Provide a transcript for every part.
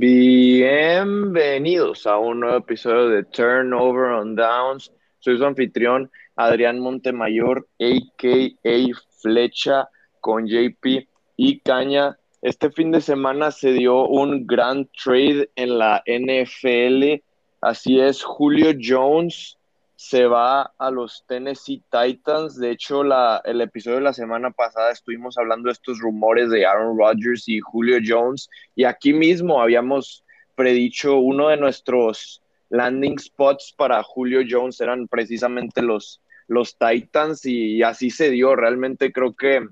Bienvenidos a un nuevo episodio de Turnover on Downs. Soy su anfitrión Adrián Montemayor, a.k.a. Flecha, con JP y Caña. Este fin de semana se dio un gran trade en la NFL. Así es, Julio Jones se va a los Tennessee Titans. De hecho, la, el episodio de la semana pasada estuvimos hablando de estos rumores de Aaron Rodgers y Julio Jones. Y aquí mismo habíamos predicho uno de nuestros landing spots para Julio Jones eran precisamente los, los Titans y, así se dio. Realmente creo que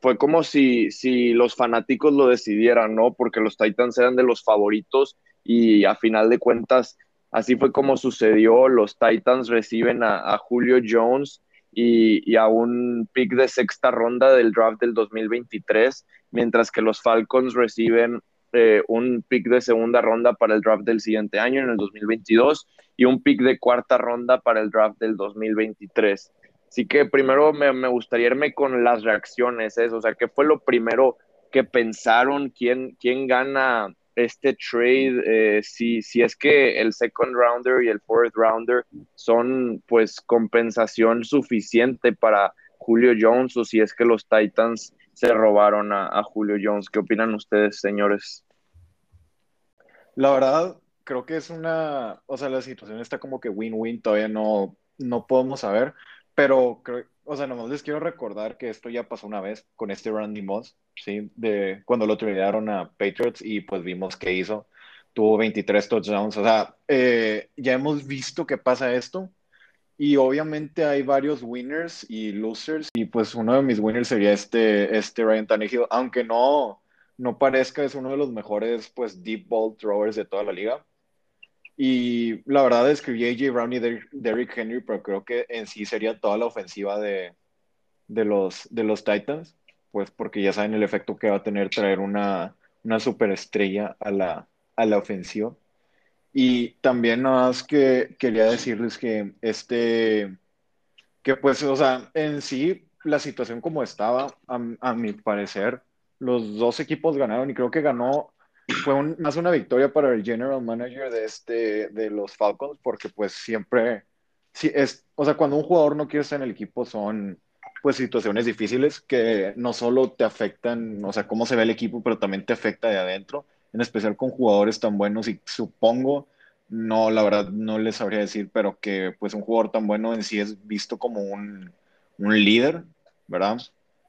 fue como si, si los fanáticos lo decidieran, ¿no? Porque los Titans eran de los favoritos y a final de cuentas Así fue como sucedió. Los Titans reciben a, Julio Jones y, a un pick de sexta ronda del draft del 2023, mientras que los Falcons reciben eh, un pick de segunda ronda para el draft del siguiente año, en el 2022, y un pick de cuarta ronda para el draft del 2023. Así que primero me, gustaría irme con las reacciones, ¿eh? o sea, ¿qué fue lo primero que pensaron? ¿Quién, quién gana este trade, eh, si, si es que el second rounder y el fourth rounder son pues compensación suficiente para Julio Jones o si es que los Titans se robaron a, Julio Jones. ¿Qué opinan ustedes, señores? La verdad, creo que es una, o sea, la situación está como que win-win, todavía no, no podemos saber, pero creo, o sea, nomás les quiero recordar que esto ya pasó una vez con este Randy Moss, ¿sí? De cuando lo tradearon a Patriots y pues vimos qué hizo. Tuvo 23 touchdowns. O sea, eh, ya hemos visto que pasa esto. Y obviamente hay varios winners y losers. Y pues uno de mis winners sería este, este Ryan Tannehill. Aunque no, no parezca, es uno de los mejores pues deep ball throwers de toda la liga. Y la verdad escribí AJ Brown y Derrick Henry, pero creo que en sí sería toda la ofensiva de, de, los, de los Titans, pues porque ya saben el efecto que va a tener traer una, una superestrella a la, a la ofensiva. Y también nada más que quería decirles que este, que pues, o sea, en sí la situación como estaba, a, a mi parecer, los dos equipos ganaron y creo que ganó fue más una victoria para el general manager de, este, de los Falcons, porque pues siempre, sí, es, o sea, cuando un jugador no quiere estar en el equipo son pues situaciones difíciles que no solo te afectan, o sea, cómo se ve el equipo, pero también te afecta de adentro, en especial con jugadores tan buenos y supongo, no, la verdad no les sabría decir, pero que pues un jugador tan bueno en sí es visto como un, un líder, ¿verdad?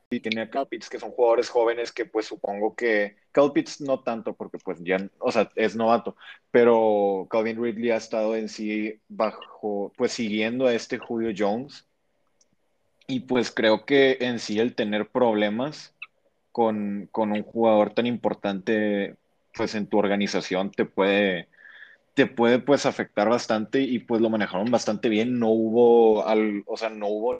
Y tiene a que son jugadores jóvenes que pues supongo que Calpitz no tanto porque pues ya, o sea, es novato, pero Calvin Ridley ha estado en sí bajo, pues siguiendo a este Julio Jones. Y pues creo que en sí el tener problemas con, con un jugador tan importante pues en tu organización te puede te puede pues afectar bastante y pues lo manejaron bastante bien, no hubo al, o sea, no hubo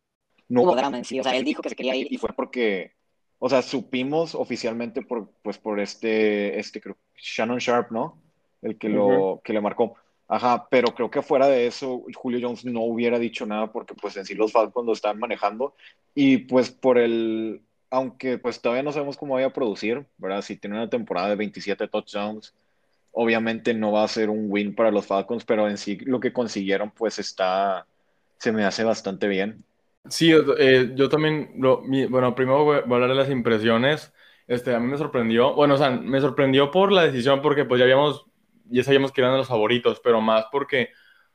no hubo drama en sí. O sea, él dijo que se quería ir. Y fue porque, o sea, supimos oficialmente por, pues, por este, este, creo, Shannon Sharp, ¿no? El que, lo, que le marcó. Ajá, pero creo que fuera de eso, Julio Jones no hubiera dicho nada porque pues en sí los Falcons lo están manejando y pues por el, aunque pues todavía no sabemos cómo vaya a producir, ¿verdad? Si tiene una temporada de 27 touchdowns, obviamente no va a ser un win para los Falcons, pero en sí lo que consiguieron pues está, se me hace bastante bien. Sí, eh, yo también, bueno, primero voy a hablar de las impresiones. Este, a mí me sorprendió, bueno, o sea, me sorprendió por la decisión porque pues ya habíamos, ya sabíamos que eran los favoritos, pero más porque,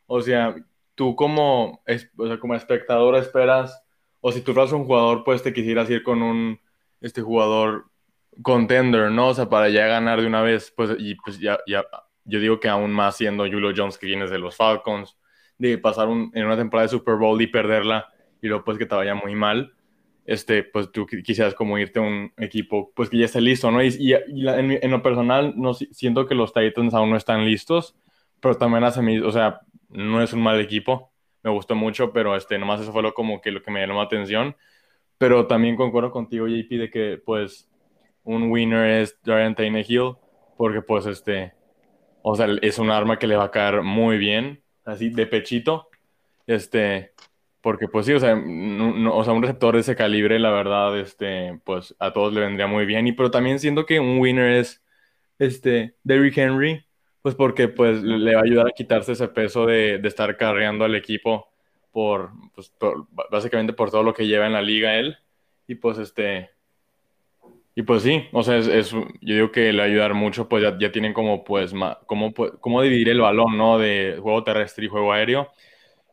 o sea, tú como, o sea, como espectador esperas, o si tú fueras un jugador, pues te quisieras ir con un, este jugador contender, ¿no? O sea, para ya ganar de una vez, pues, y pues ya, ya, yo digo que aún más siendo Julio Jones que viene de los Falcons, de pasar en una temporada de Super Bowl y perderla y luego pues que te vaya muy mal, este, pues tú quisieras como irte a un equipo pues que ya esté listo, ¿no? Y, en, lo personal no siento que los Titans aún no están listos, pero también hace mi, o sea, no es un mal equipo, me gustó mucho, pero este, nomás eso fue lo como que lo que me llamó la atención, pero también concuerdo contigo, JP, de que pues un winner es Ryan Tannehill, porque pues este, o sea, es un arma que le va a caer muy bien, así de pechito, este, porque pues sí, o sea, o sea, un receptor de ese calibre, la verdad, este, pues a todos le vendría muy bien. Y pero también siento que un winner es este, Derrick Henry, pues porque pues le va a ayudar a quitarse ese peso de, de estar carreando al equipo por, pues, por- básicamente por todo lo que lleva en la liga él. Y pues este, y pues sí, o sea, es, es- yo digo que le va a ayudar mucho, pues ya, ya tienen como pues ma- cómo, pu- cómo dividir el balón, ¿no? De juego terrestre y juego aéreo.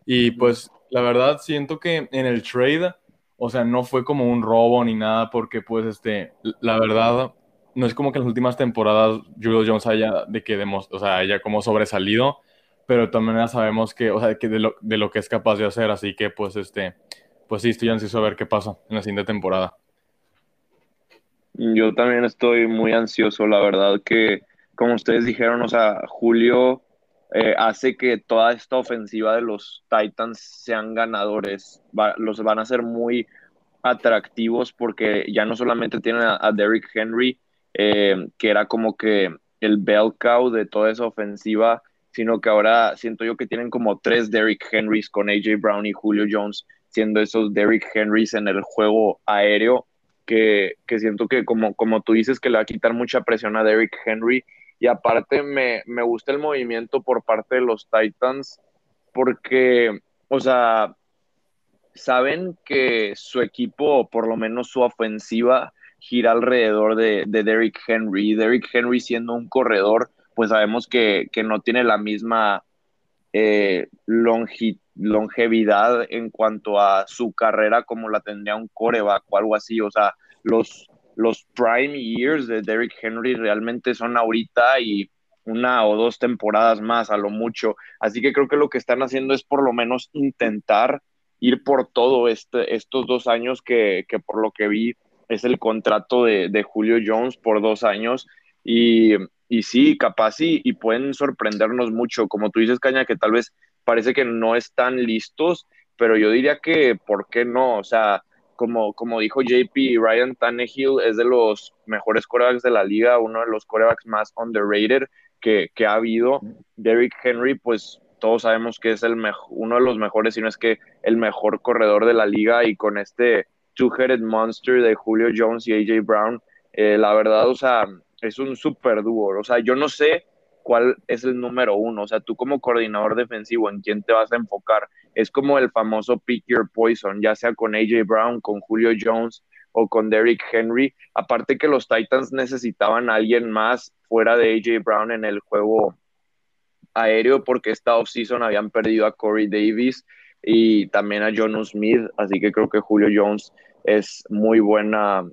Y pues la verdad siento que en el trade, o sea, no fue como un robo ni nada, porque pues este, la verdad, no es como que en las últimas temporadas Julio Jones haya de que demos- o sea, haya como sobresalido, pero también ya sabemos que, o sea, que de lo, de lo que es capaz de hacer, así que pues este, pues sí, estoy ansioso a ver qué pasa en la siguiente temporada. Yo también estoy muy ansioso, la verdad que, como ustedes dijeron, o sea, Julio eh, hace que toda esta ofensiva de los Titans sean ganadores. Los van a hacer muy atractivos porque ya no solamente tienen a, a Derrick Henry, eh, que era como que el bell cow de toda esa ofensiva, sino que ahora siento yo que tienen como tres Derrick Henrys con AJ Brown y Julio Jones, siendo esos Derrick Henrys en el juego aéreo, que, que siento que como, como tú dices que le va a quitar mucha presión a Derrick Henry, y aparte me, me gusta el movimiento por parte de los Titans, porque, o sea, saben que su equipo, por lo menos su ofensiva, gira alrededor de, de Derrick Henry. Derrick Henry siendo un corredor, pues sabemos que, que no tiene la misma eh, longevidad en cuanto a su carrera como la tendría un coreback o algo así. O sea, los, los prime years de Derrick Henry realmente son ahorita y una o dos temporadas más a lo mucho. Así que creo que lo que están haciendo es por lo menos intentar ir por todo este, estos dos años que, que por lo que vi es el contrato de, de Julio Jones por dos años y, y sí, capaz y, y pueden sorprendernos mucho, como tú dices, Caña, que tal vez parece que no están listos, pero yo diría que, ¿por qué no? O sea, como, como dijo JP, Ryan Tannehill es de los mejores corebacks de la liga, uno de los corebacks más underrated que, que ha habido. Derrick Henry, pues todos sabemos que es el uno de los mejores, si no es que el mejor corredor de la liga y con este two-headed monster de Julio Jones y AJ Brown, eh, la verdad, o sea, es un super dúo. O sea, yo no sé cuál es el número uno. O sea, tú como coordinador defensivo, ¿en quién te vas a enfocar? Es como el famoso pick your poison, ya sea con AJ Brown, con Julio Jones o con Derrick Henry. Aparte que los Titans necesitaban a alguien más fuera de AJ Brown en el juego aéreo porque esta offseason habían perdido a Corey Davis y también a John Smith, así que creo que Julio Jones es muy buena,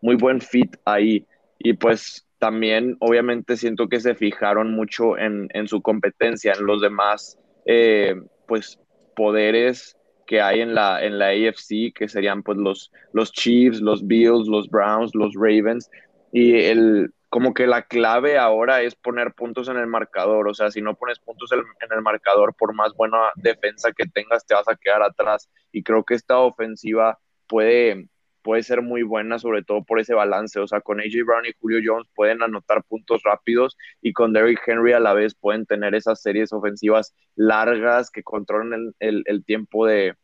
muy buen fit ahí. Y pues también obviamente siento que se fijaron mucho en, en su competencia, en los demás eh, pues poderes que hay en la, en la AFC, que serían pues los, los Chiefs, los Bills, los Browns, los Ravens, y el, como que la clave ahora es poner puntos en el marcador, o sea, si no pones puntos en, en el marcador, por más buena defensa que tengas, te vas a quedar atrás, y creo que esta ofensiva puede, puede ser muy buena, sobre todo por ese balance. O sea, con AJ Brown y Julio Jones pueden anotar puntos rápidos y con Derrick Henry a la vez pueden tener esas series ofensivas largas que controlen el, tiempo de,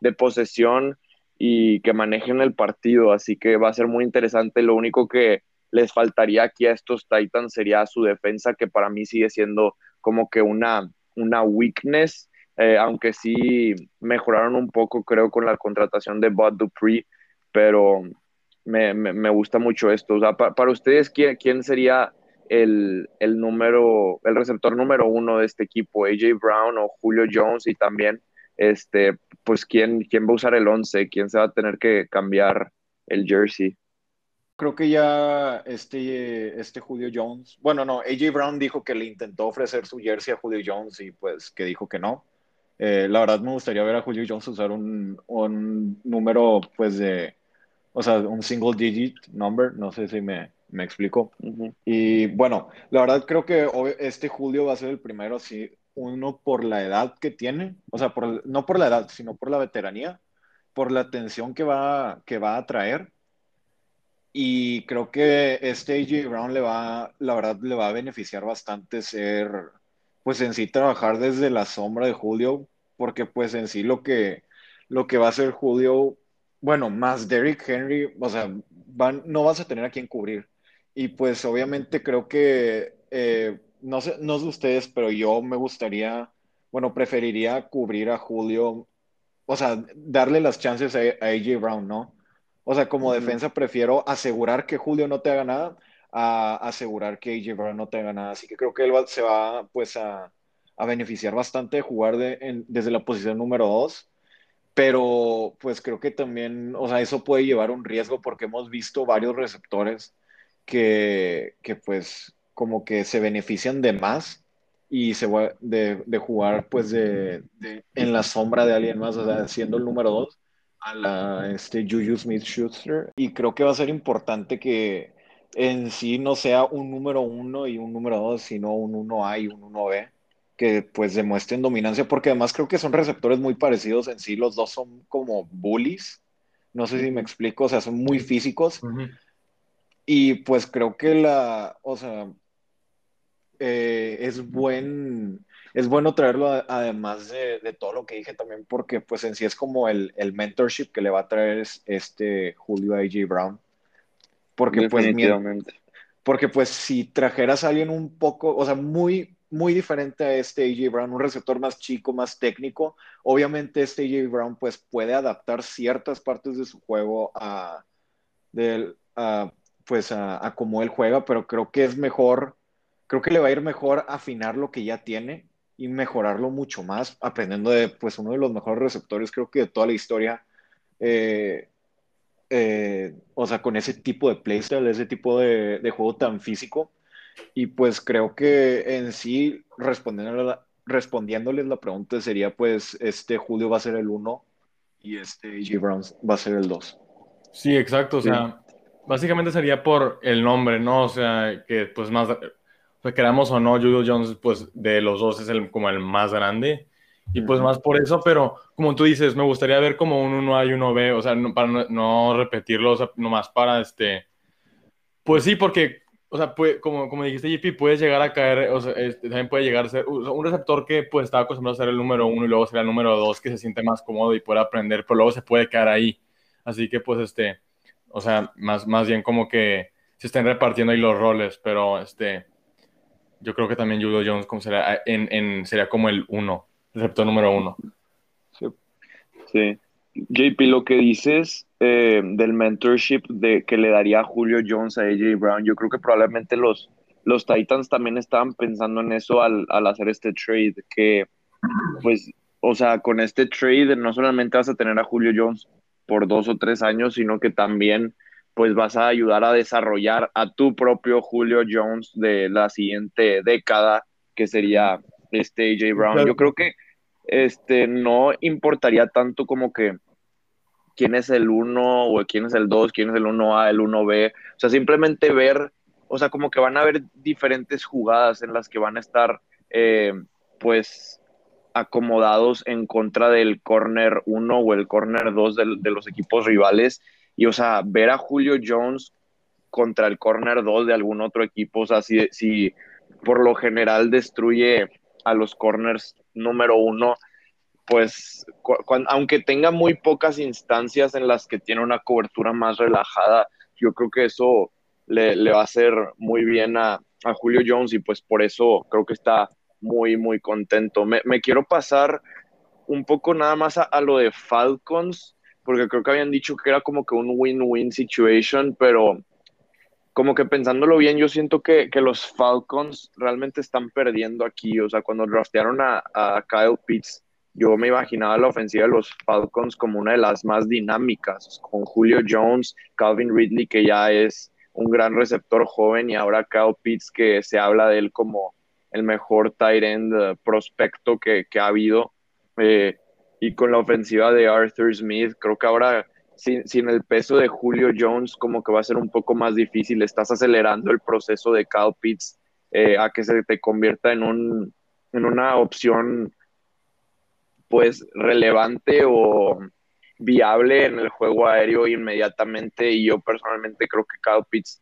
de, posesión y que manejen el partido. Así que va a ser muy interesante. Lo único que les faltaría aquí a estos Titans sería su defensa, que para mí sigue siendo como que una, una weakness. Eh, aunque sí mejoraron un poco, creo, con la contratación de Bud Dupree, pero me, me, gusta mucho esto. Para ustedes, ¿quién, quién sería el, el, número, el receptor número uno de este equipo? ¿AJ Brown o Julio Jones? Y también, este, pues, ¿quién, quién va a usar el 11? ¿Quién se va a tener que cambiar el jersey? Creo que ya este, este Julio Jones, bueno, no, AJ Brown dijo que le intentó ofrecer su jersey a Julio Jones y pues que dijo que no. Eh, la verdad me gustaría ver a Julio Jones usar un, un, número, pues de, o sea, un single digit number, no sé si me, me explico. Uh -huh. Y bueno, la verdad creo que este Julio va a ser el primero, sí, uno por la edad que tiene, o sea, por, no por la edad, sino por la veteranía, por la atención que va, que va a traer. Y creo que este AJ Brown le va, la verdad, le va a beneficiar bastante ser, pues en sí trabajar desde la sombra de Julio, porque pues en sí lo que, lo que va a hacer Julio, bueno, más Derrick Henry, o sea, van, no vas a tener a quien cubrir. y pues obviamente creo que, eh, no sé, no sé ustedes, pero yo me gustaría, bueno, preferiría cubrir a Julio, o sea, darle las chances a, a AJ Brown, ¿no? O sea, como defensa prefiero asegurar que Julio no te haga nada a asegurar que AJ Brown no te haga nada. Así que creo que él va- se va pues a, a beneficiar bastante de jugar de- en- desde la posición número 2. Pero pues creo que también, o sea, eso puede llevar un riesgo porque hemos visto varios receptores que, que pues como que se benefician de más y se va de, jugar pues de, en la sombra de alguien más, o sea, siendo el número 2 a la este Juju Smith-Schuster. Y creo que va a ser importante que en sí no sea un número uno y un número dos, sino un 1A y un 1B, que pues demuestren dominancia, porque además creo que son receptores muy parecidos en sí, los dos son como bullies, no sé si me explico, o sea, son muy físicos. Y pues creo que la, o sea, eh, es buen, es bueno traerlo a- además de, de todo lo que dije también, porque pues en sí es como el, el mentorship que le va a traer es- este Julio a AJ Brown. Porque pues, porque pues si trajeras a alguien un poco, o sea, muy, muy diferente a este AJ Brown, un receptor más chico, más técnico, obviamente este AJ Brown pues puede adaptar ciertas partes de su juego a, del, pues a, cómo él juega, pero creo que es mejor, creo que le va a ir mejor afinar lo que ya tiene y mejorarlo mucho más, aprendiendo de pues uno de los mejores receptores, creo que de toda la historia. Eh, eh, o sea, con ese tipo de playstyle, ese tipo de juego tan físico. Y pues creo que en sí, respondiéndole la- respondiéndoles la pregunta sería pues, este Julio va a ser el 1 y este AJ Brown va a ser el 2. Sí, exacto. O Sí. sea, básicamente sería por el nombre, ¿no? O sea, que pues más, sea, queramos o no, Julio Jones, pues de los dos es el, como el más grande. Y pues más por eso, pero como tú dices, me gustaría ver como un 1A y 1B, o sea, no- para no, no repetirlo, o sea, nomás para este. Pues sí, porque, o sea, puede- como, como dijiste, JP, puedes llegar a caer, o sea, este, también puede llegar a ser un receptor que pues estaba acostumbrado a ser el número uno y luego ser el número dos, que se siente más cómodo y puede aprender, pero luego se puede quedar ahí. Así que pues este, o sea, más, más bien como que se estén repartiendo ahí los roles, pero este, yo creo que también Julio Jones como sería, en, en- sería como el uno, el receptor número uno. Sí. JP, lo que dices eh, del mentorship de, que le daría Julio Jones a AJ Brown, yo creo que probablemente los, los Titans también estaban pensando en eso al, al hacer este trade, que pues, o sea, con este trade no solamente vas a tener a Julio Jones por dos o tres años, sino que también pues vas a ayudar a desarrollar a tu propio Julio Jones de la siguiente década, que sería este AJ Brown. Yo creo que este no importaría tanto como que quién es el uno o quién es el dos, quién es el 1A, el 1B, o sea, simplemente ver, o sea, como que van a haber diferentes jugadas en las que van a estar, eh, pues, acomodados en contra del corner 1 o el corner 2 de, los equipos rivales, y, o sea, ver a Julio Jones contra el corner 2 de algún otro equipo, o sea, si, si por lo general destruye a los corners número uno, pues aunque tenga muy pocas instancias en las que tiene una cobertura más relajada, yo creo que eso le, le va a hacer muy bien a, a, Julio Jones y pues por eso creo que está muy, muy contento. Me, me quiero pasar un poco nada más a, a, lo de Falcons, porque creo que habían dicho que era como que un win-win situation, pero como que pensándolo bien, yo siento que, que, los Falcons realmente están perdiendo aquí. O sea, cuando draftearon a, a Kyle Pitts, yo me imaginaba la ofensiva de los Falcons como una de las más dinámicas, con Julio Jones, Calvin Ridley, que ya es un gran receptor joven, y ahora Kyle Pitts, que se habla de él como el mejor tight end uh, prospecto que, que, ha habido. Eh, y con la ofensiva de Arthur Smith, creo que ahora sin, sin, el peso de Julio Jones, como que va a ser un poco más difícil. Estás acelerando el proceso de Kyle Pitts eh, a que se te convierta en, un, en una opción pues relevante o viable en el juego aéreo inmediatamente y yo personalmente creo que Kyle Pitts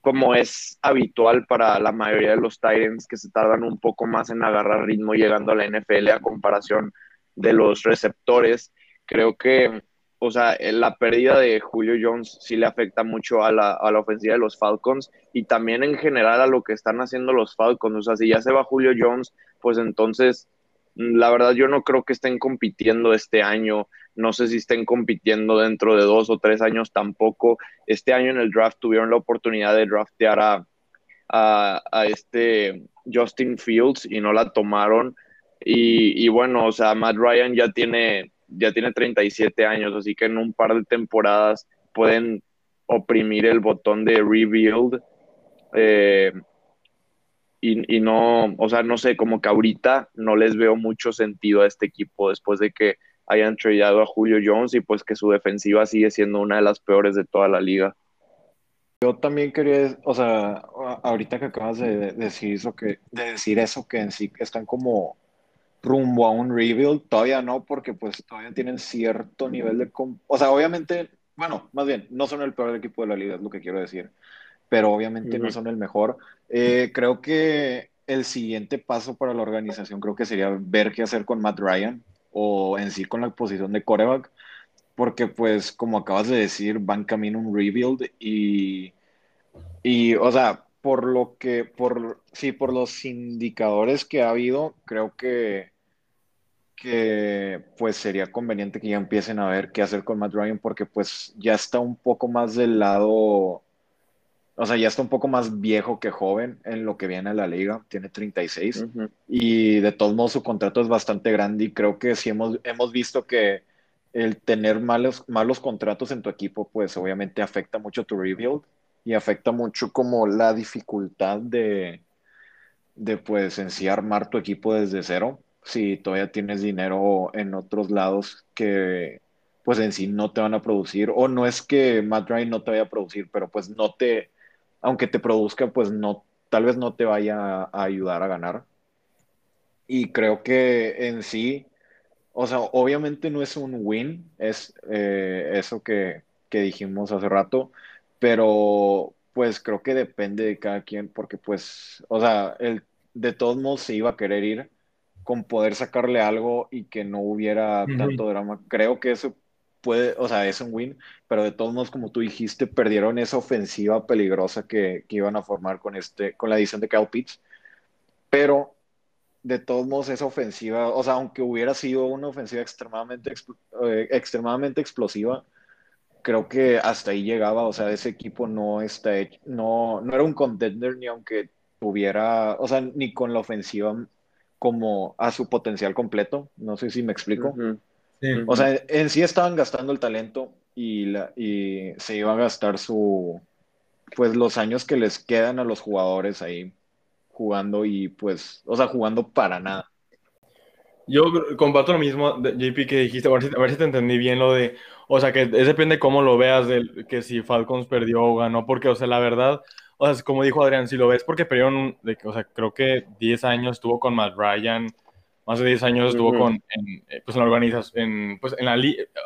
como es habitual para la mayoría de los Titans que se tardan un poco más en agarrar ritmo llegando a la NFL a comparación de los receptores, creo que o sea, la pérdida de Julio Jones sí le afecta mucho a la, a la, ofensiva de los Falcons y también en general a lo que están haciendo los Falcons. O sea, si ya se va Julio Jones, pues entonces, la verdad yo no creo que estén compitiendo este año. No sé si estén compitiendo dentro de dos o tres años tampoco. Este año en el draft tuvieron la oportunidad de draftear a, a, este Justin Fields y no la tomaron. Y, y bueno, o sea, Matt Ryan ya tiene ya tiene 37 años, así que en un par de temporadas pueden oprimir el botón de rebuild. Eh, y, y, no, o sea, no sé, como que ahorita no les veo mucho sentido a este equipo después de que hayan trillado a Julio Jones y pues que su defensiva sigue siendo una de las peores de toda la liga. Yo también quería, o sea, ahorita que acabas de decir eso que, de decir eso que en sí están como rumbo a un rebuild, todavía no, porque pues todavía tienen cierto nivel de... O sea, obviamente, bueno, más bien, no son el peor equipo de la liga, es lo que quiero decir, pero obviamente no son el mejor. Eh, creo que el siguiente paso para la organización creo que sería ver qué hacer con Matt Ryan o en sí con la posición de coreback, porque pues como acabas de decir, van camino un rebuild y, y o sea, por lo que, por, sí, por los indicadores que ha habido, creo que que pues sería conveniente que ya empiecen a ver qué hacer con Matt Ryan porque pues ya está un poco más del lado, o sea, ya está un poco más viejo que joven en lo que viene a la liga, tiene 36 y de todos modos su contrato es bastante grande y creo que sí hemos, hemos visto que el tener malos, malos contratos en tu equipo pues obviamente afecta mucho tu rebuild y afecta mucho como la dificultad de, de pues en sí armar tu equipo desde cero si todavía tienes dinero en otros lados que pues en sí no te van a producir, o no es que Matt Ryan no te vaya a producir, pero pues no te, aunque te produzca, pues no, tal vez no te vaya a ayudar a ganar. Y creo que en sí, o sea, obviamente no es un win, es eh, eso que, que dijimos hace rato, pero pues creo que depende de cada quien, porque pues, o sea, el, de todos modos se iba a querer ir con poder sacarle algo y que no hubiera tanto drama. Creo que eso puede, o sea, es un win, pero de todos modos, como tú dijiste, perdieron esa ofensiva peligrosa que, iban a formar con, este, con la edición de Kyle Pitts. Pero de todos modos, esa ofensiva, o sea, aunque hubiera sido una ofensiva extremadamente, eh, extremadamente explosiva, creo que hasta ahí llegaba, o sea, ese equipo no está hecho, no, no era un contender ni aunque tuviera, o sea, ni con la ofensiva como a su potencial completo. No sé si me explico. O sea, en sí estaban gastando el talento y, la, y se iba a gastar su, pues los años que les quedan a los jugadores ahí jugando y pues, o sea, jugando para nada. Yo comparto lo mismo, JP, que dijiste, a ver, si, a ver si te entendí bien lo de, o sea, que es depende cómo lo veas, de que si Falcons perdió o ganó, porque, o sea, la verdad, o sea, como dijo Adrián, si lo ves porque perdieron, de, o sea, creo que 10 años estuvo con Matt Ryan, más de 10 años estuvo con, en, eh, pues en la organización, pues en la,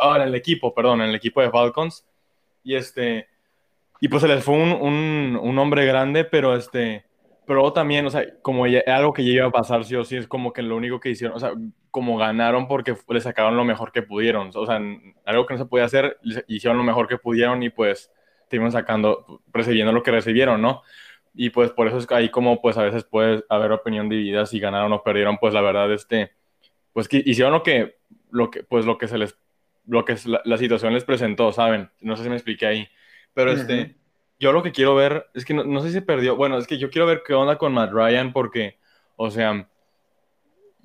ah, en el equipo, perdón, en el equipo de Falcons, y este, y pues se les fue un, un, un hombre grande, pero este, pero también, o sea, como algo que ya iba a pasar sí o sí, es como que lo único que hicieron, o sea, como ganaron porque le sacaron lo mejor que pudieron, o sea, algo que no se podía hacer, hicieron lo mejor que pudieron y pues estuvieron sacando, recibiendo lo que recibieron, ¿no? Y pues por eso es que ahí como pues a veces puede haber opinión dividida si ganaron o perdieron, pues la verdad, este, pues que hicieron lo que, lo que, pues lo que se les, lo que la, situación les presentó, ¿saben? No sé si me expliqué ahí, pero este, yo lo que quiero ver, es que no, no sé si se perdió, bueno, es que yo quiero ver qué onda con Matt Ryan porque, o sea,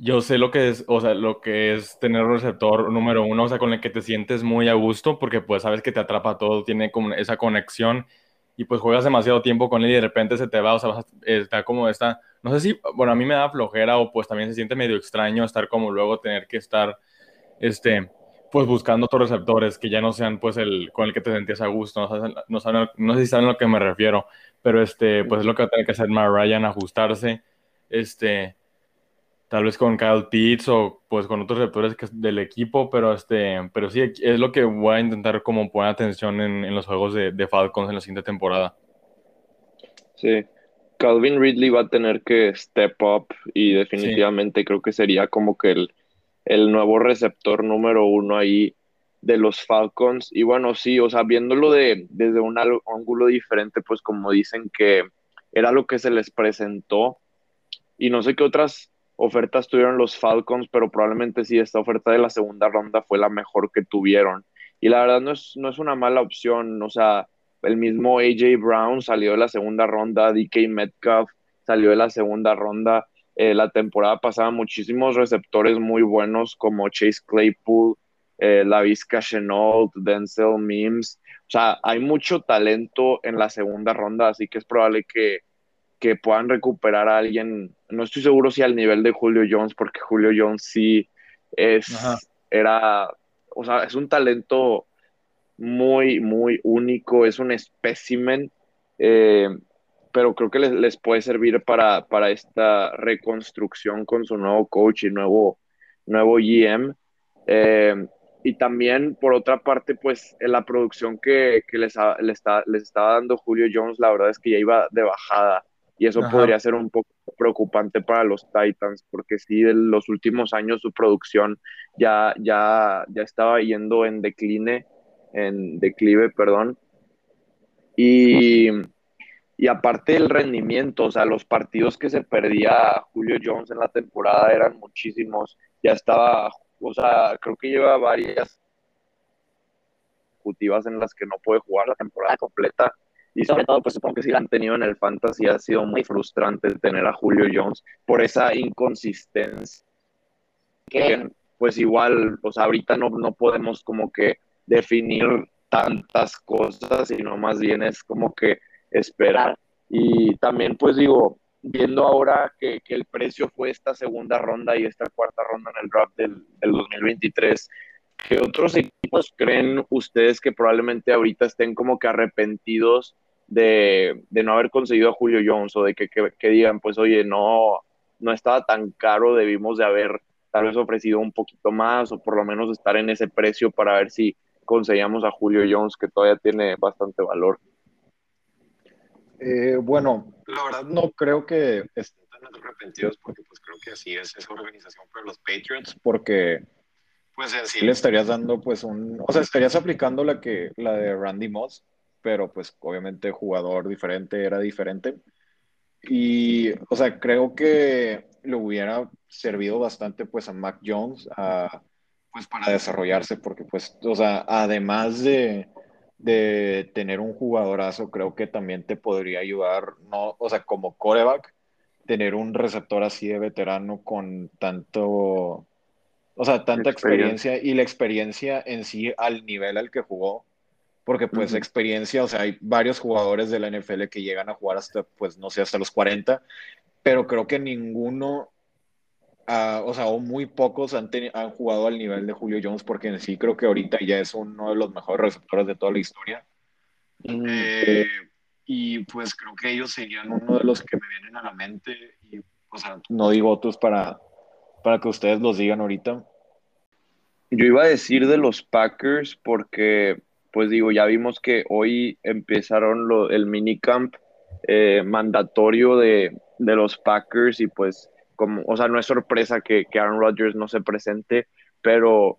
yo sé lo que es, o sea, lo que es tener un receptor número uno, o sea, con el que te sientes muy a gusto, porque pues sabes que te atrapa todo, tiene como esa conexión, y pues juegas demasiado tiempo con él y de repente se te va, o sea, está como esta, no sé si, bueno, a mí me da flojera o pues también se siente medio extraño estar como luego tener que estar, este, pues buscando otros receptores que ya no sean pues el con el que te sentías a gusto, no, no, no sé si saben a lo que me refiero, pero este, pues es lo que va a tener que hacer Matt Ryan, ajustarse, este, tal vez con Kyle Pitts o pues con otros receptores del equipo, pero este, pero sí, es lo que voy a intentar como poner atención en, los juegos de, Falcons en la siguiente temporada. Sí, Calvin Ridley va a tener que step up y definitivamente creo que sería como que el, el nuevo receptor número uno ahí de los Falcons. Y bueno, sí, o sea, viéndolo de, desde un ángulo diferente, pues como dicen que era lo que se les presentó. Y no sé qué otras ofertas tuvieron los Falcons, pero probablemente sí, esta oferta de la segunda ronda fue la mejor que tuvieron. Y la verdad no es, no es una mala opción, o sea, el mismo AJ Brown salió de la segunda ronda, DK Metcalf salió de la segunda ronda. Eh, la temporada pasada muchísimos receptores muy buenos como Chase Claypool, eh, Lavisca Chenault, Denzel Mims. O sea, hay mucho talento en la segunda ronda, así que es probable que, que puedan recuperar a alguien. No estoy seguro si al nivel de Julio Jones, porque Julio Jones sí es, era, o sea, es un talento muy, muy único, es un espécimen, eh, pero creo que les, puede servir para, para, esta reconstrucción con su nuevo coach y nuevo, nuevo GM. Eh, y también, por otra parte, pues en la producción que, les, les, les, estaba dando Julio Jones, la verdad es que ya iba de bajada. Y eso podría ser un poco preocupante para los Titans, porque sí, en los últimos años su producción ya, ya, ya estaba yendo en decline, en declive, perdón. Y, y aparte el rendimiento, o sea, los partidos que se perdía Julio Jones en la temporada eran muchísimos. Ya estaba o sea, creo que lleva varias consecutivas en las que no puede jugar la temporada completa. Y sobre todo, pues supongo que si la han tenido en el fantasy ha sido muy frustrante tener a Julio Jones por esa inconsistencia. Que pues igual, pues ahorita no, no podemos como que definir tantas cosas, sino más bien es como que esperar. Y también pues digo, viendo ahora que, el precio fue esta segunda ronda y esta cuarta ronda en el draft del, 2023, ¿qué otros equipos creen ustedes que probablemente ahorita estén como que arrepentidos de, no haber conseguido a Julio Jones o de que, que, digan, pues oye, no, no estaba tan caro, debimos de haber tal vez ofrecido un poquito más o por lo menos estar en ese precio para ver si conseguíamos a Julio Jones que todavía tiene bastante valor? Eh, bueno, la verdad no creo que estén tan arrepentidos porque pues creo que así es esa organización para los Patriots porque pues en sí le estarías dando pues un, o sea, estarías aplicando la que la de Randy Moss, pero pues obviamente jugador diferente era diferente. Y, o sea, creo que le hubiera servido bastante pues a Mac Jones a, pues para desarrollarse porque pues, o sea, además de de tener un jugadorazo, creo que también te podría ayudar, no, o sea, como coreback, tener un receptor así de veterano con tanto, o sea, tanta experiencia. y la experiencia en sí al nivel al que jugó, porque pues experiencia, o sea, hay varios jugadores de la NFL que llegan a jugar hasta, pues no sé, hasta los 40, pero creo que ninguno o sea, o muy pocos han, han jugado al nivel de Julio Jones, porque en sí creo que ahorita ya es uno de los mejores receptores de toda la historia. Eh, y pues creo que ellos serían uno de los que me vienen a la mente. Y, o sea, no digo otros para, para que ustedes los digan ahorita. Yo iba a decir de los Packers porque, pues digo, ya vimos que hoy empezaron lo, el minicamp eh, mandatorio de, de los Packers y pues o sea, no es sorpresa que, que Aaron Rodgers no se presente, pero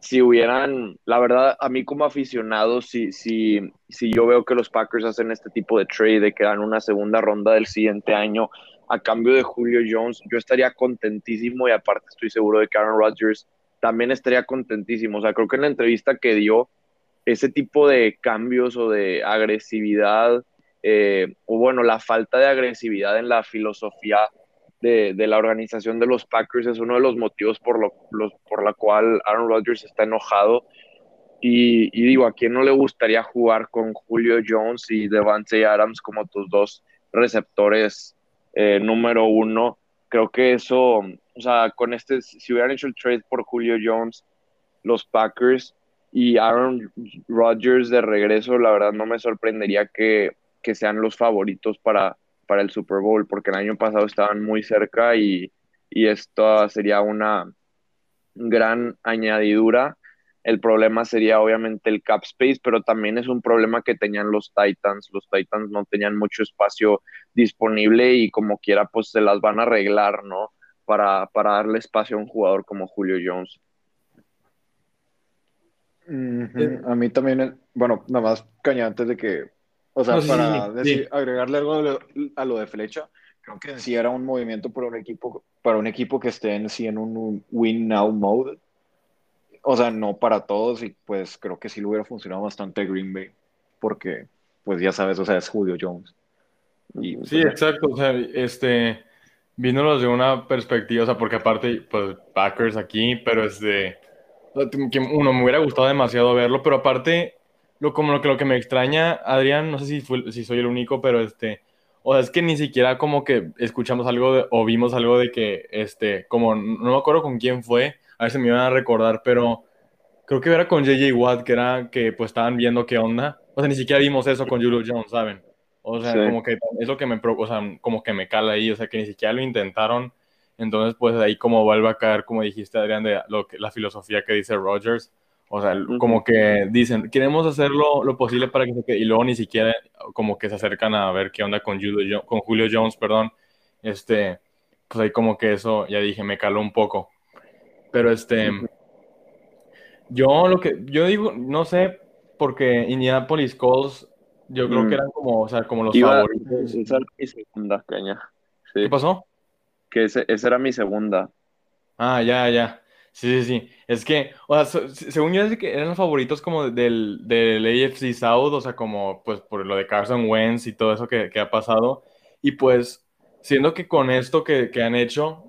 si hubieran, la verdad, a mí como aficionado, si, si, si yo veo que los Packers hacen este tipo de trade, de que dan una segunda ronda del siguiente año a cambio de Julio Jones, yo estaría contentísimo y aparte estoy seguro de que Aaron Rodgers también estaría contentísimo. O sea, creo que en la entrevista que dio, ese tipo de cambios o de agresividad, eh, o bueno, la falta de agresividad en la filosofía de, la organización de los Packers es uno de los motivos por, lo, los, por la cual Aaron Rodgers está enojado. Y, digo, ¿a quién no le gustaría jugar con Julio Jones y Devante Adams como tus dos receptores eh, número uno? Creo que eso, o sea, con este, si hubieran hecho el trade por Julio Jones, los Packers y Aaron Rodgers de regreso, la verdad no me sorprendería que, que sean los favoritos para, para el Super Bowl, porque el año pasado estaban muy cerca y, y esto sería una gran añadidura. El problema sería obviamente el cap space, pero también es un problema que tenían los Titans. Los Titans no tenían mucho espacio disponible y como quiera, pues se las van a arreglar, ¿no? Para, para darle espacio a un jugador como Julio Jones. Ujú, A mí también, eh, bueno, nada más caña antes de que, o sea, No, sí, sí, para sí, decir, sí. agregarle algo a lo, a lo de Flecha, creo que en sí era un movimiento para un equipo, para un equipo que esté en sí en un win now mode, o sea, no para todos, y pues creo que sí le hubiera funcionado bastante Green Bay, porque, pues ya sabes, o sea, es Julio Jones. Y Sí, pues, exacto. O sea, este, viéndolos de una perspectiva, o sea, porque aparte, pues, Packers aquí, pero es de, que uno, me hubiera gustado demasiado verlo, pero aparte, lo, como lo que, lo que me extraña, Adrián, no sé si, fue, si soy el único, pero este, o sea, es que ni siquiera como que escuchamos algo de- o vimos algo de que, este, como, no me acuerdo con quién fue, a ver si me iban a recordar, pero creo que era con J.J. Watt, que era que, pues, estaban viendo qué onda. O sea, ni siquiera vimos eso con Julio Jones, ¿saben? O sea, Sí. como que es lo que me, o sea, como que me cala ahí, o sea, que ni siquiera lo intentaron. Entonces, pues ahí como vuelve a caer, como dijiste, Adrián, de lo que, la filosofía que dice Rogers. O sea, como que dicen, queremos hacer lo, lo posible para que se quede, y luego ni siquiera como que se acercan a ver qué onda con Julio, con Julio Jones, perdón. Este, pues ahí como que eso, ya dije, me caló un poco. Pero este, yo lo que, yo digo, no sé, porque Indianapolis Colts, yo creo Mm. que eran como, o sea, como los Iba, favoritos. mi segunda, caña. Sí, ¿Qué pasó? Que ese- esa era mi segunda. Ah, ya, ya. Sí, sí, sí. Es que, o sea, se- se- según yo, es que eran los favoritos como del, del AFC South, o sea, como pues por lo de Carson Wentz y todo eso que, que ha pasado. Y pues, siendo que con esto que, que han hecho,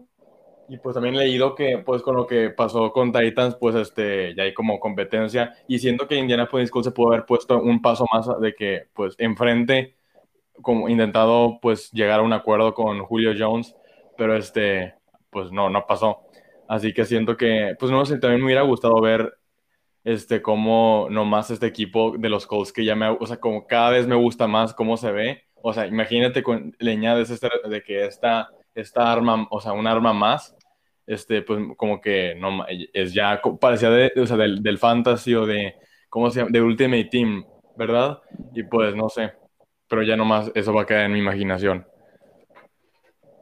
y pues también leído que pues con lo que pasó con Titans, pues este, ya hay como competencia. Y siento que Indianapolis Colts se pudo haber puesto un paso más de que pues enfrente, como intentado pues llegar a un acuerdo con Julio Jones, pero este, pues no, no pasó. Así que siento que, pues no sé, también me hubiera gustado ver este, cómo nomás este equipo de los Colts que ya me, o sea, como cada vez me gusta más cómo se ve. O sea, imagínate con, le añades este, de que esta, esta arma, o sea, un arma más, este, pues como que no, es ya, parecía de, o sea, del, del fantasy o de, ¿cómo se llama? De Ultimate Team, ¿verdad? Y pues no sé, pero ya nomás eso va a quedar en mi imaginación.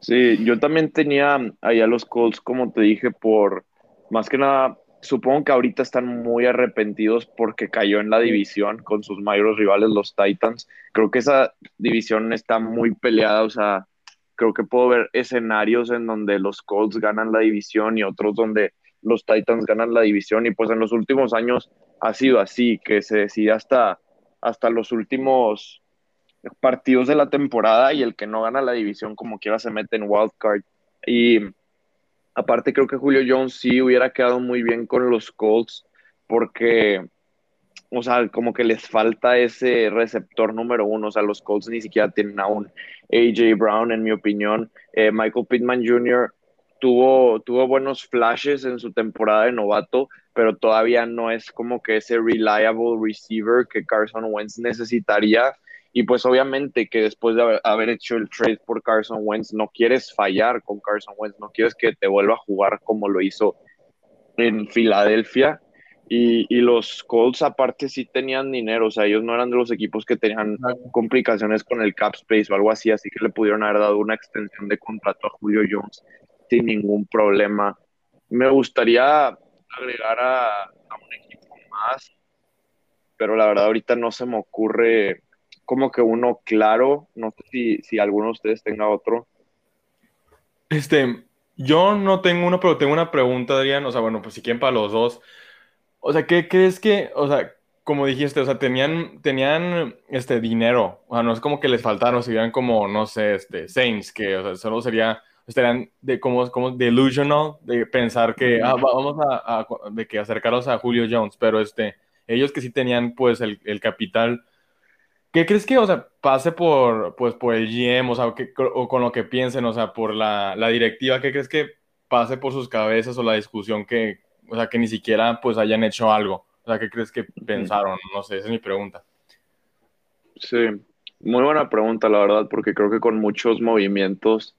Sí, yo también tenía ahí a los Colts, como te dije, por más que nada, supongo que ahorita están muy arrepentidos porque cayó en la división con sus mayores rivales, los Titans. Creo que esa división está muy peleada, o sea, creo que puedo ver escenarios en donde los Colts ganan la división y otros donde los Titans ganan la división y pues en los últimos años ha sido así, que se decide hasta, hasta los últimos partidos de la temporada y el que no gana la división como quiera se mete en wild card. Y aparte creo que Julio Jones sí hubiera quedado muy bien con los Colts porque, o sea, como que les falta ese receptor número uno. O sea, los Colts ni siquiera tienen aún AJ Brown, en mi opinión. Eh, Michael Pittman Jr. Tuvo, tuvo buenos flashes en su temporada de novato, pero todavía no es como que ese reliable receiver que Carson Wentz necesitaría. Y pues obviamente que después de haber, haber, hecho el trade por Carson Wentz, no quieres fallar con Carson Wentz, no quieres que te vuelva a jugar como lo hizo en Filadelfia. Y, y, los Colts aparte sí tenían dinero, o sea, ellos no eran de los equipos que tenían complicaciones con el cap space o algo así, así que le pudieron haber dado una extensión de contrato a Julio Jones sin ningún problema. Me gustaría agregar a, a un equipo más, pero la verdad ahorita no se me ocurre como que uno claro, no sé si, si alguno de ustedes tenga otro. Este, yo no tengo uno, pero tengo una pregunta, Adrián, o sea, bueno, pues si quieren para los dos. O sea, ¿qué crees que, o sea, como dijiste, o sea, tenían, tenían este dinero, o sea, no es como que les faltaron, serían como, no sé, este, Saints, que, o sea, solo sería, estarían de como, como delusional, de pensar que, ah, vamos a, a, de que acercarlos a Julio Jones, pero este, ellos que sí tenían, pues, el, el capital, ¿qué crees que, o sea, pase por, pues, por el GM, o sea, que, o con lo que piensen, o sea, por la, la directiva, ¿qué crees que pase por sus cabezas o la discusión que, o sea, que ni siquiera, pues, hayan hecho algo? O sea, ¿qué crees que pensaron? No sé, esa es mi pregunta. Sí, muy buena pregunta, la verdad, porque creo que con muchos movimientos,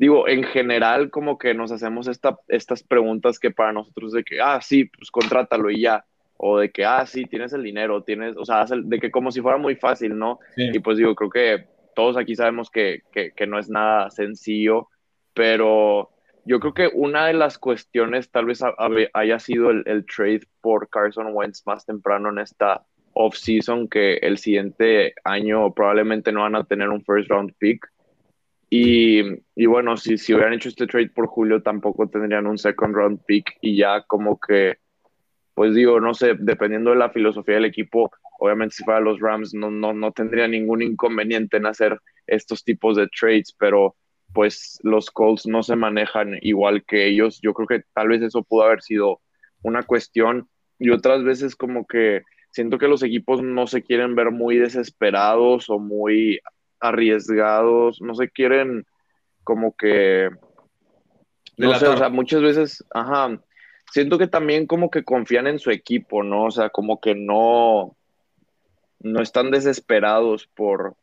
digo, en general como que nos hacemos esta, estas preguntas que para nosotros de que, ah, sí, pues contrátalo y ya, o de que, ah, sí, tienes el dinero, tienes, o sea, de que como si fuera muy fácil, ¿no? Sí. Y pues digo, creo que todos aquí sabemos que, que, que no es nada sencillo, pero yo creo que una de las cuestiones tal vez haya sido el, el trade por Carson Wentz más temprano en esta off-season, que el siguiente año probablemente no van a tener un first round pick. Y, y, bueno, si, si hubieran hecho este trade por Julio, tampoco tendrían un second round pick y ya como que, pues digo, no sé, dependiendo de la filosofía del equipo, obviamente si fuera los Rams no, no, no tendría ningún inconveniente en hacer estos tipos de trades, pero pues los Colts no se manejan igual que ellos. Yo creo que tal vez eso pudo haber sido una cuestión y otras veces como que siento que los equipos no se quieren ver muy desesperados o muy arriesgados, no se quieren como que, no sé, o sea, muchas veces, ajá, siento que también como que confían en su equipo, ¿no? O sea, como que no, no están desesperados por,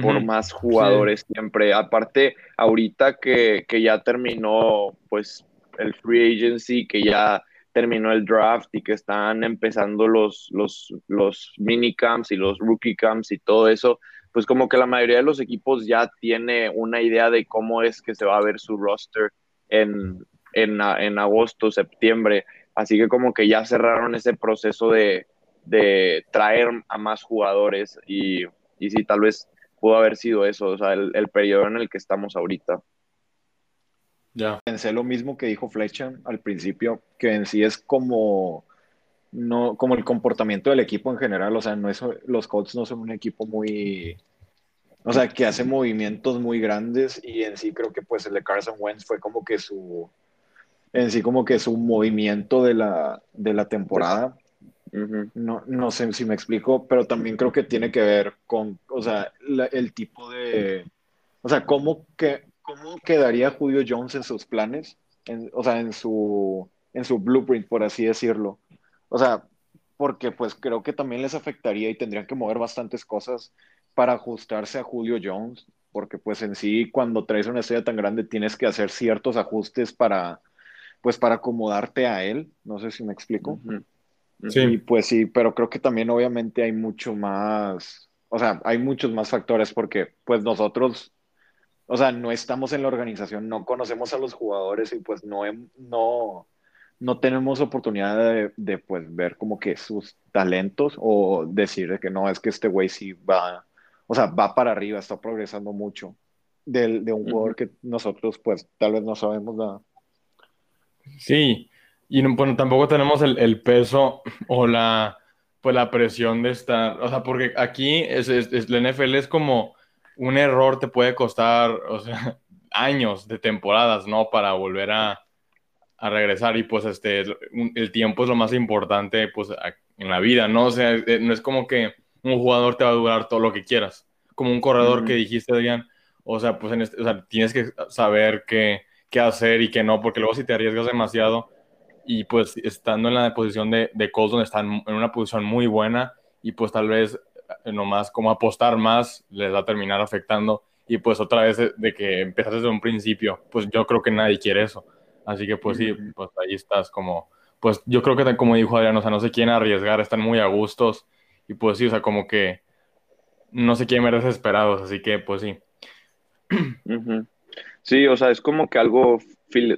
por más jugadores siempre. Aparte, ahorita que, que ya terminó, pues, el free agency, que ya terminó el draft y que están empezando los, los, los minicamps y los rookie camps y todo eso, pues como que la mayoría de los equipos ya tiene una idea de cómo es que se va a ver su roster en, en, en agosto, septiembre. Así que como que ya cerraron ese proceso de, de traer a más jugadores y, y sí, tal vez pudo haber sido eso, o sea, el, el periodo en el que estamos ahorita. Ya. Pensé lo mismo que dijo Fletcher al principio, que en sí es como no, como el comportamiento del equipo en general, o sea, no es, los Colts no son un equipo muy, o sea, que hace movimientos muy grandes y en sí creo que pues el de Carson Wentz fue como que su, en sí como que su movimiento de la, de la temporada. no, no sé si me explico, pero también creo que tiene que ver con, o sea, el tipo de, o sea, cómo, que, cómo quedaría Julio Jones en sus planes, o sea, en su, en su blueprint, por así decirlo. O sea, porque pues creo que también les afectaría y tendrían que mover bastantes cosas para ajustarse a Julio Jones, porque pues en sí cuando traes una estrella tan grande tienes que hacer ciertos ajustes para pues para acomodarte a él, no sé si me explico. Sí. pues sí, pero creo que también obviamente hay mucho más, o sea, hay muchos más factores porque pues nosotros, o sea, no estamos en la organización, no conocemos a los jugadores y pues no, no, no tenemos oportunidad de, pues, ver como que sus talentos o decir que no, es que este güey sí va, o sea, va para arriba, está progresando mucho de, de un jugador que nosotros pues tal vez no sabemos nada. Sí, y bueno, tampoco tenemos el, peso o la, pues, la presión de estar, o sea, porque aquí es, es, la NFL es como un error te puede costar, o sea, años de temporadas, ¿no? Para volver a, a regresar y pues este, el tiempo es lo más importante pues en la vida, ¿no? O sea, eh, no es como que un jugador te va a durar todo lo que quieras, como un corredor que dijiste, Adrián, o sea, pues en este, o sea, tienes que saber qué, qué, hacer y qué no, porque luego si te arriesgas demasiado y pues estando en la posición de, de Colts donde están en una posición muy buena y pues tal vez eh, nomás como apostar más les va a terminar afectando y pues otra vez de que empezaste desde un principio, pues yo creo que nadie quiere eso. Así que pues sí, pues ahí estás como, pues yo creo que como dijo Adrián, o sea, no se quieren arriesgar, están muy a gustos y pues sí, o sea, como que no se quieren ver desesperados, así que pues sí. Sí, o sea, es como que algo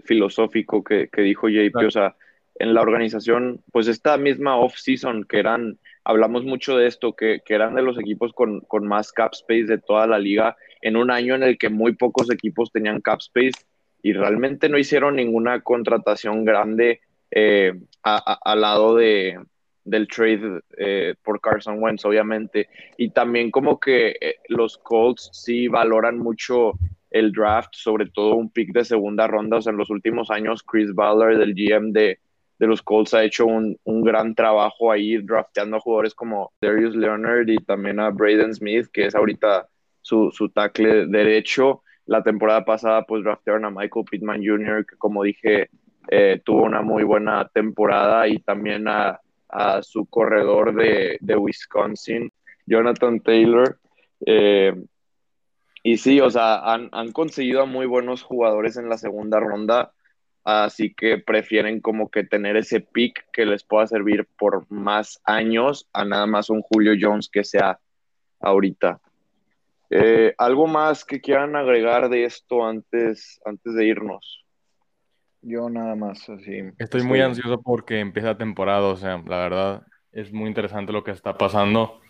filosófico que, que dijo JP, o sea, en la organización, pues esta misma off-season que eran, hablamos mucho de esto, que, que eran de los equipos con, con, más cap space de toda la liga, en un año en el que muy pocos equipos tenían cap space, y realmente no hicieron ninguna contratación grande eh, al lado de, del trade eh, por Carson Wentz, obviamente. Y también como que eh, los Colts sí valoran mucho el draft, sobre todo un pick de segunda ronda. O sea, en los últimos años, Chris Ballard, del GM de, de los Colts, ha hecho un, un, gran trabajo ahí drafteando a jugadores como Darius Leonard y también a Braden Smith, que es ahorita su, su tackle derecho. La temporada pasada pues draftearon a Michael Pittman Jr., que como dije, eh, tuvo una muy buena temporada y también a, su corredor de, Wisconsin, Jonathan Taylor. Eh, y sí, o sea, han, han, conseguido a muy buenos jugadores en la segunda ronda, así que prefieren como que tener ese pick que les pueda servir por más años a nada más un Julio Jones que sea ahorita. Eh, ¿Algo más que quieran agregar de esto antes, antes de irnos? Yo nada más, así. Estoy muy ansioso porque empieza temporada, o sea, la verdad es muy interesante lo que está pasando.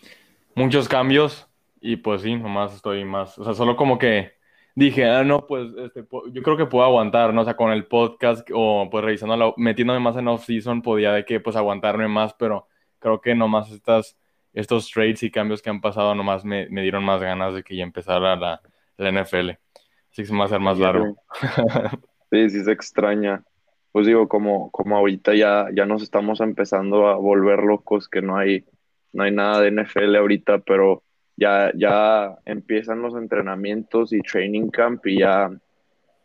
Muchos cambios y pues sí, nomás estoy más, o sea, solo como que dije, ah, no, pues este, yo creo que puedo aguantar, ¿no? O sea, con el podcast o pues revisando, metiéndome más en off-season, podía de que pues aguantarme más, pero creo que nomás estas, estos trades y cambios que han pasado nomás me, me dieron más ganas de que ya empezara la, la NFL. Así que se me va a hacer más largo. Sí, sí se extraña. Pues digo, como, como ahorita ya, ya nos estamos empezando a volver locos, que no hay, no hay nada de NFL ahorita, pero ya, ya empiezan los entrenamientos y training camp y ya,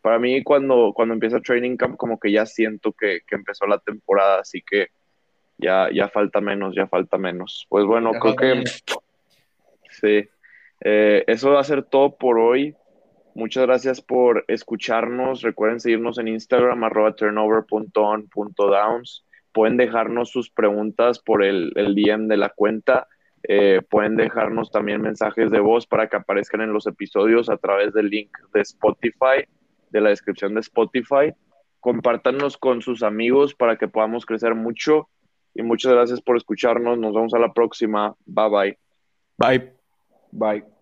para mí cuando, cuando empieza training camp como que ya siento que, que empezó la temporada, así que ya, ya falta menos, ya falta menos. Pues bueno, creo que sí. Eh, eso va a ser todo por hoy. Muchas gracias por escucharnos. Recuerden seguirnos en Instagram, arroba turnover.on.downs. Pueden dejarnos sus preguntas por el, el DM de la cuenta. Eh, pueden dejarnos también mensajes de voz para que aparezcan en los episodios a través del link de Spotify, de la descripción de Spotify. Compártanos con sus amigos para que podamos crecer mucho. Y muchas gracias por escucharnos. Nos vemos a la próxima. Bye bye. Bye. Bye.